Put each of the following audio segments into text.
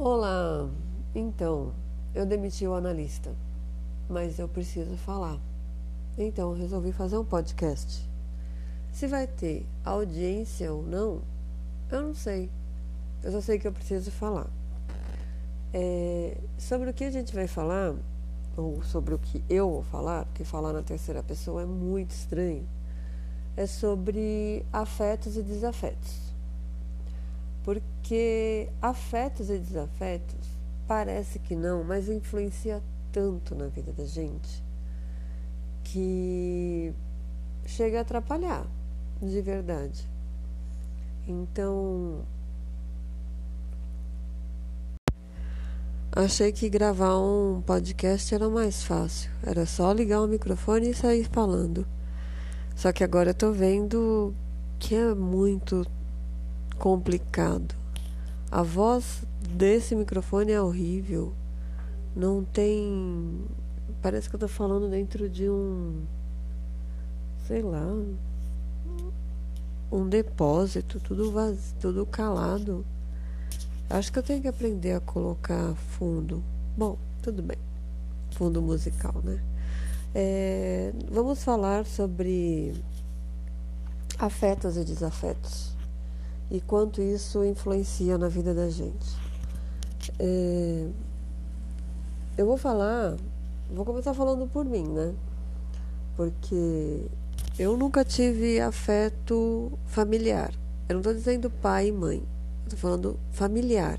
Olá, então, eu demiti o analista, mas eu preciso falar. Então, resolvi fazer um podcast. Se vai ter audiência ou não, eu não sei. Eu só sei que eu preciso falar. É, sobre o que a gente vai falar, ou sobre o que eu vou falar, porque falar na terceira pessoa é muito estranho, é sobre afetos e desafetos. Porque afetos e desafetos parece que não, mas influencia tanto na vida da gente que chega a atrapalhar, de verdade. Então, achei que gravar um podcast era mais fácil. Era só ligar o microfone e sair falando. Só que agora eu tô vendo que é muito complicado. A voz desse microfone é horrível. Não tem. Parece que eu tô falando dentro de um. Sei lá. Um depósito, tudo vazio, tudo calado. Acho que eu tenho que aprender a colocar fundo. Bom, tudo bem. Fundo musical, né? É, vamos falar sobre afetos e desafetos e quanto isso influencia na vida da gente. É, eu vou falar, vou começar falando por mim, né? Porque eu nunca tive afeto familiar. Eu não estou dizendo pai e mãe, estou falando familiar.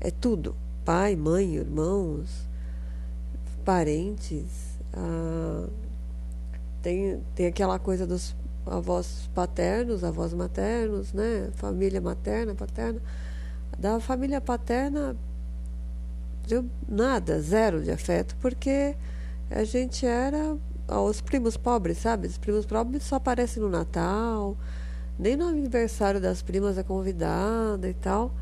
É tudo: pai, mãe, irmãos, parentes. Ah, tem, tem aquela coisa dos avós paternos, avós maternos, né? Família materna, paterna. Da família paterna, deu nada, zero de afeto, porque a gente era os primos pobres, sabe? Os primos pobres só aparecem no Natal, nem no aniversário das primas é convidada e tal.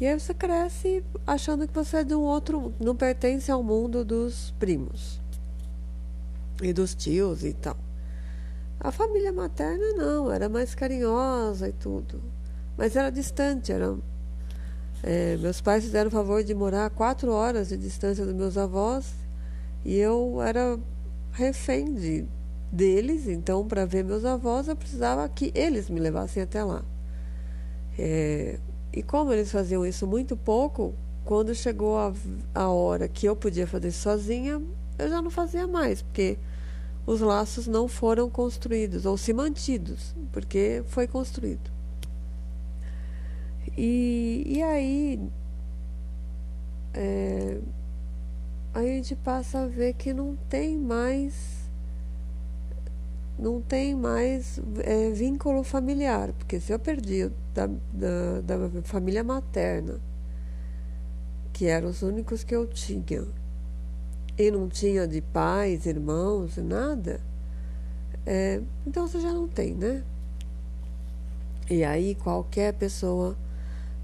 E aí você cresce achando que você é de um outro, não pertence ao mundo dos primos e dos tios e tal. A família materna não, era mais carinhosa e tudo. Mas era distante, era, é, meus pais fizeram o favor de morar a quatro horas de distância dos meus avós e eu era refém de, deles, então para ver meus avós eu precisava que eles me levassem até lá. É, e como eles faziam isso muito pouco, quando chegou a, a hora que eu podia fazer sozinha, eu já não fazia mais, porque os laços não foram construídos ou se mantidos, porque foi construído. E, e aí é, a gente passa a ver que não tem mais não tem mais é, vínculo familiar, porque se eu perdi da, da, da família materna, que eram os únicos que eu tinha, e não tinha de pais, irmãos, nada, é, então você já não tem, né? E aí qualquer pessoa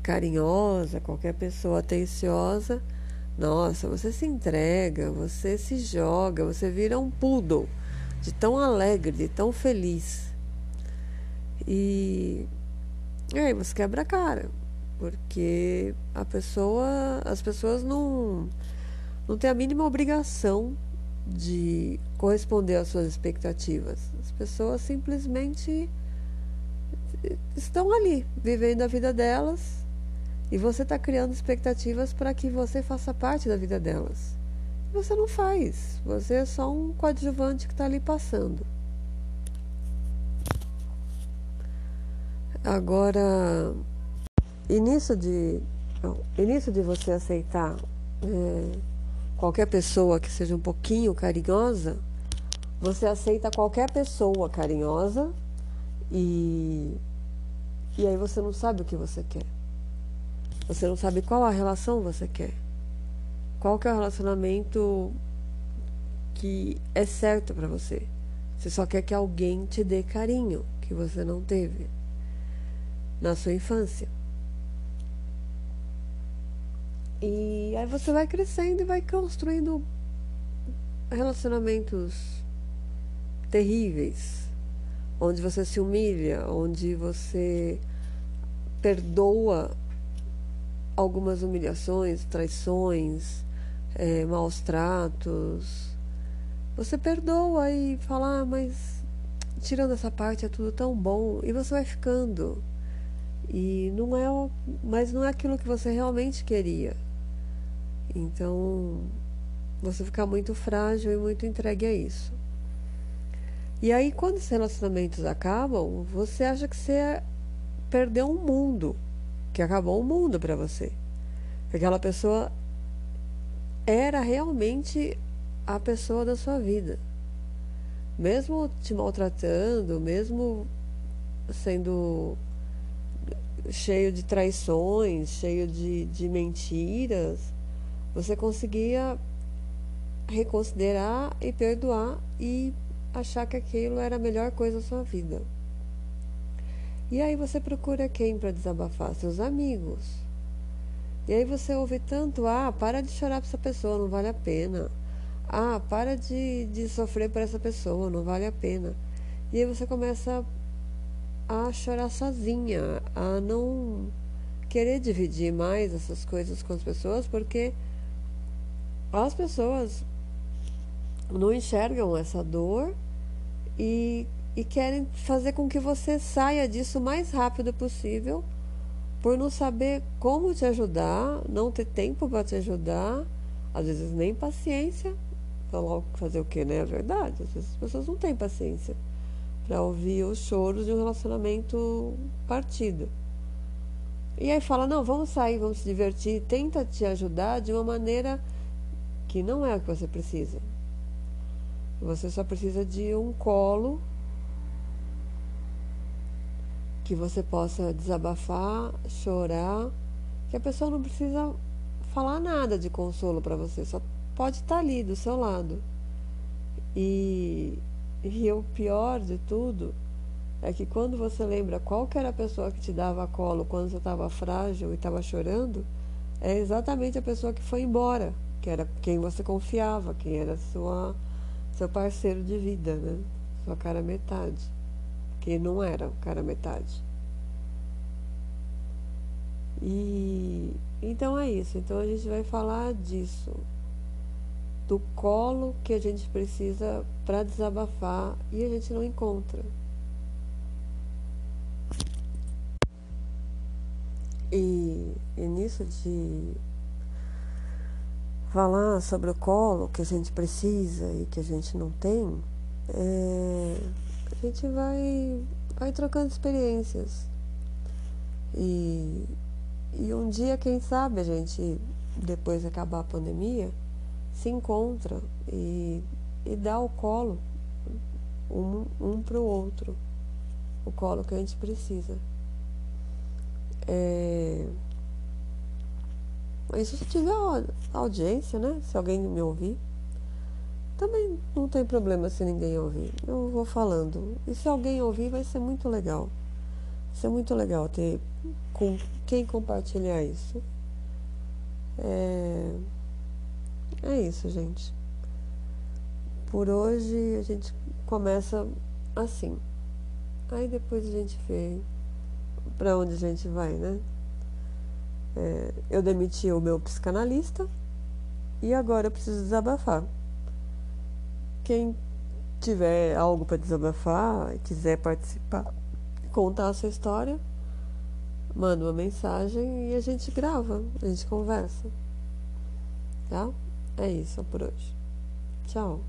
carinhosa, qualquer pessoa atenciosa, nossa, você se entrega, você se joga, você vira um poodle de tão alegre, de tão feliz. E, e aí você quebra a cara, porque a pessoa, as pessoas não não tem a mínima obrigação de corresponder às suas expectativas. As pessoas simplesmente estão ali, vivendo a vida delas, e você está criando expectativas para que você faça parte da vida delas. Você não faz, você é só um coadjuvante que está ali passando. Agora, início de, início de você aceitar. É, qualquer pessoa que seja um pouquinho carinhosa, você aceita qualquer pessoa carinhosa e e aí você não sabe o que você quer. Você não sabe qual a relação você quer. Qual que é o relacionamento que é certo para você. Você só quer que alguém te dê carinho que você não teve na sua infância. E aí você vai crescendo e vai construindo relacionamentos terríveis, onde você se humilha, onde você perdoa algumas humilhações, traições, é, maus tratos, você perdoa e fala, ah, mas tirando essa parte é tudo tão bom e você vai ficando. E não é, mas não é aquilo que você realmente queria. Então, você fica muito frágil e muito entregue a isso. E aí, quando os relacionamentos acabam, você acha que você perdeu um mundo, que acabou o um mundo para você. Que aquela pessoa era realmente a pessoa da sua vida. Mesmo te maltratando, mesmo sendo cheio de traições, cheio de, de mentiras, você conseguia reconsiderar e perdoar e achar que aquilo era a melhor coisa da sua vida. E aí você procura quem para desabafar? Seus amigos. E aí você ouve tanto, ah, para de chorar para essa pessoa, não vale a pena. Ah, para de, de sofrer por essa pessoa, não vale a pena. E aí você começa a chorar sozinha, a não querer dividir mais essas coisas com as pessoas, porque as pessoas não enxergam essa dor e, e querem fazer com que você saia disso o mais rápido possível, por não saber como te ajudar, não ter tempo para te ajudar, às vezes nem paciência. Fazer o que, né? É verdade. Às vezes as pessoas não têm paciência para ouvir os choros de um relacionamento partido. E aí fala: não, vamos sair, vamos se divertir, tenta te ajudar de uma maneira que não é o que você precisa. Você só precisa de um colo que você possa desabafar, chorar, que a pessoa não precisa falar nada de consolo para você, só pode estar tá ali do seu lado. E, e o pior de tudo é que quando você lembra qual era a pessoa que te dava colo quando você estava frágil e estava chorando, é exatamente a pessoa que foi embora que era quem você confiava, quem era sua, seu parceiro de vida, né? Sua cara metade. Que não era o cara metade. E então é isso. Então a gente vai falar disso. Do colo que a gente precisa para desabafar e a gente não encontra. E, e nisso de falar sobre o colo que a gente precisa e que a gente não tem, é, a gente vai, vai trocando experiências. E, e um dia, quem sabe, a gente, depois de acabar a pandemia, se encontra e, e dá o colo um, um para o outro. O colo que a gente precisa. É, isso se tiver audiência, né? Se alguém me ouvir. Também não tem problema se ninguém ouvir. Eu vou falando. E se alguém ouvir, vai ser muito legal. Vai ser muito legal ter com quem compartilhar isso. É, é isso, gente. Por hoje a gente começa assim. Aí depois a gente vê para onde a gente vai, né? É, eu demiti o meu psicanalista e agora eu preciso desabafar. Quem tiver algo para desabafar quiser participar, contar a sua história, manda uma mensagem e a gente grava, a gente conversa. Tá? É isso por hoje. Tchau.